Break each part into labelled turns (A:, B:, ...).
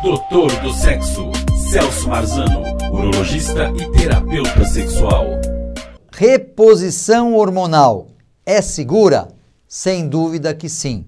A: Doutor do Sexo, Celso Marzano, urologista e terapeuta sexual.
B: Reposição hormonal é segura? Sem dúvida que sim.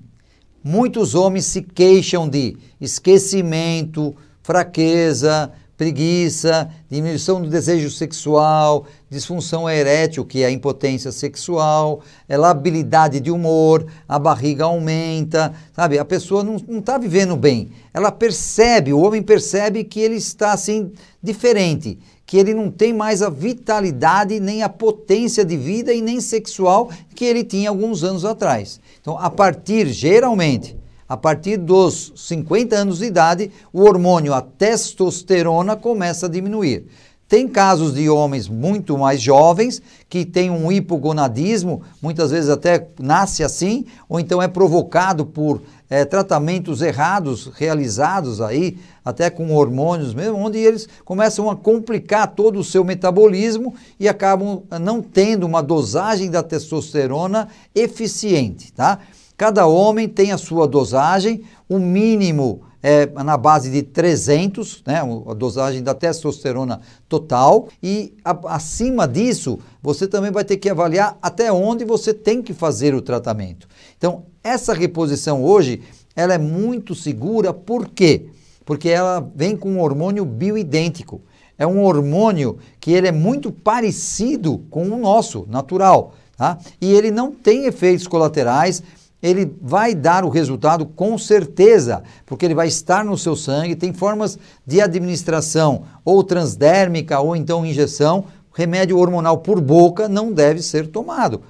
B: Muitos homens se queixam de esquecimento, fraqueza, preguiça, diminuição do desejo sexual, disfunção erétil, que é a impotência sexual, é labilidade de humor, a barriga aumenta, sabe? A pessoa não está vivendo bem. Ela percebe, o homem percebe que ele está assim diferente, que ele não tem mais a vitalidade, nem a potência de vida e nem sexual que ele tinha alguns anos atrás. Então, a partir, geralmente, a partir dos 50 anos de idade, o hormônio, a testosterona, começa a diminuir. Tem casos de homens muito mais jovens que têm um hipogonadismo, muitas vezes até nasce assim, ou então é provocado por é, tratamentos errados realizados aí, até com hormônios mesmo, onde eles começam a complicar todo o seu metabolismo e acabam não tendo uma dosagem da testosterona eficiente, tá? Cada homem tem a sua dosagem, o mínimo é na base de 300, né, a dosagem da testosterona total, e a, acima disso, você também vai ter que avaliar até onde você tem que fazer o tratamento. Então, essa reposição hoje, ela é muito segura, por quê? Porque ela vem com um hormônio bioidêntico. É um hormônio que ele é muito parecido com o nosso, natural, tá? E ele não tem efeitos colaterais, ele vai dar o resultado com certeza, porque ele vai estar no seu sangue, tem formas de administração ou transdérmica ou então injeção, remédio hormonal por boca não deve ser tomado.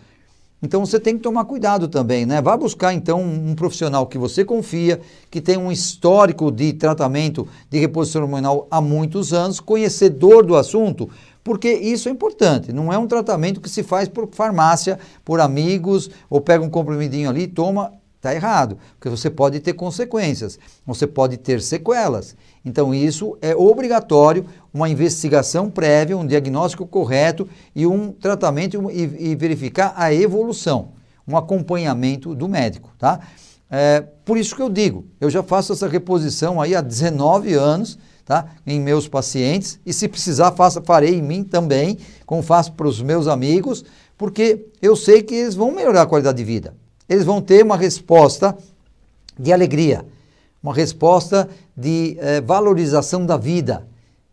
B: Então você tem que tomar cuidado também, né? Vá buscar então um profissional que você confia, que tem um histórico de tratamento de reposição hormonal há muitos anos, conhecedor do assunto, porque isso é importante. Não é um tratamento que se faz por farmácia, por amigos, ou pega um comprimidinho ali e toma. Está errado, porque você pode ter consequências, você pode ter sequelas. Então, isso é obrigatório, uma investigação prévia, um diagnóstico correto e um tratamento e, e verificar a evolução, um acompanhamento do médico. Tá? É, por isso que eu digo, eu já faço essa reposição aí há 19 anos tá? em meus pacientes e se precisar faça, farei em mim também, como faço para os meus amigos, porque eu sei que eles vão melhorar a qualidade de vida. Eles vão ter uma resposta de alegria, uma resposta de eh, valorização da vida,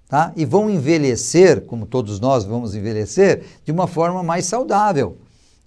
B: tá? E vão envelhecer, como todos nós vamos envelhecer, de uma forma mais saudável.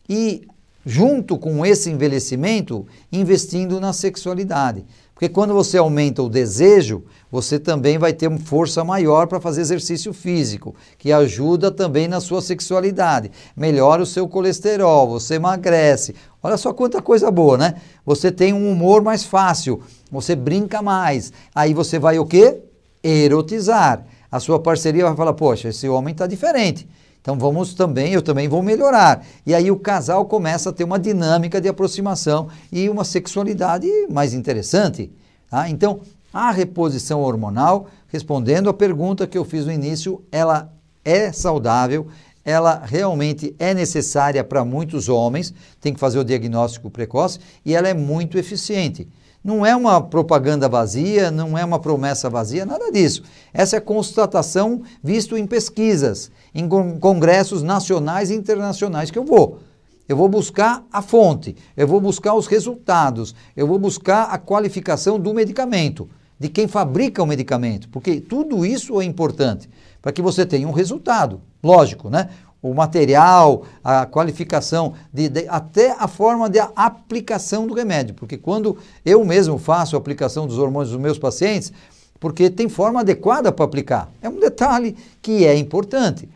B: E junto com esse envelhecimento, investindo na sexualidade. Porque quando você aumenta o desejo, você também vai ter força maior para fazer exercício físico, que ajuda também na sua sexualidade. Melhora o seu colesterol, você emagrece. Olha só quanta coisa boa, né? Você tem um humor mais fácil, você brinca mais. Aí você vai o quê? Erotizar. A sua parceria vai falar: "Poxa, esse homem está diferente". Então vamos também, eu também vou melhorar. E aí o casal começa a ter uma dinâmica de aproximação e uma sexualidade mais interessante. Tá? Então, a reposição hormonal, respondendo à pergunta que eu fiz no início, ela é saudável, ela realmente é necessária para muitos homens, tem que fazer o diagnóstico precoce e ela é muito eficiente. Não é uma propaganda vazia, não é uma promessa vazia, nada disso. Essa é constatação visto em pesquisas, em congressos nacionais e internacionais que eu vou. Eu vou buscar a fonte, eu vou buscar os resultados, eu vou buscar a qualificação do medicamento, de quem fabrica o medicamento, porque tudo isso é importante para que você tenha um resultado, lógico, né? O material, a qualificação, de, de, até a forma de aplicação do remédio. Porque quando eu mesmo faço a aplicação dos hormônios dos meus pacientes, porque tem forma adequada para aplicar. É um detalhe que é importante.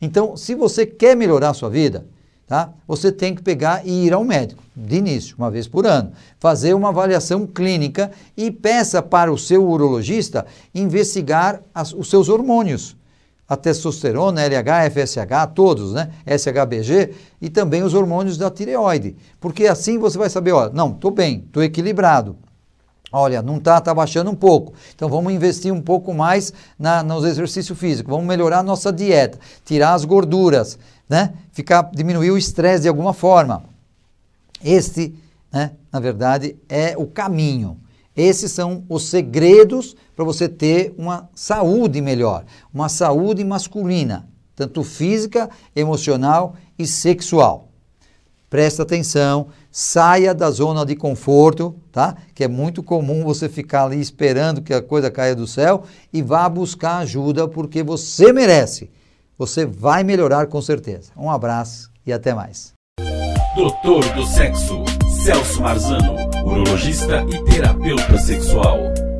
B: Então, se você quer melhorar a sua vida, tá? Você tem que pegar e ir ao médico, de início, uma vez por ano, fazer uma avaliação clínica e peça para o seu urologista investigar as, os seus hormônios a testosterona, LH, FSH, todos, né? SHBG e também os hormônios da tireoide. Porque assim você vai saber, ó, não, estou bem, estou equilibrado. Olha, não está, está baixando um pouco. Então vamos investir um pouco mais na, nos exercícios físicos, vamos melhorar a nossa dieta, tirar as gorduras, né? Ficar, diminuir o estresse de alguma forma. Este, né, na verdade, é o caminho. Esses são os segredos para você ter uma saúde melhor, uma saúde masculina, tanto física, emocional e sexual. Presta atenção, saia da zona de conforto, tá? Que é muito comum você ficar ali esperando que a coisa caia do céu e vá buscar ajuda porque você merece. Você vai melhorar com certeza. Um abraço e até mais.
A: Doutor do Sexo, Celso Marzano, urologista e terapeuta sexual.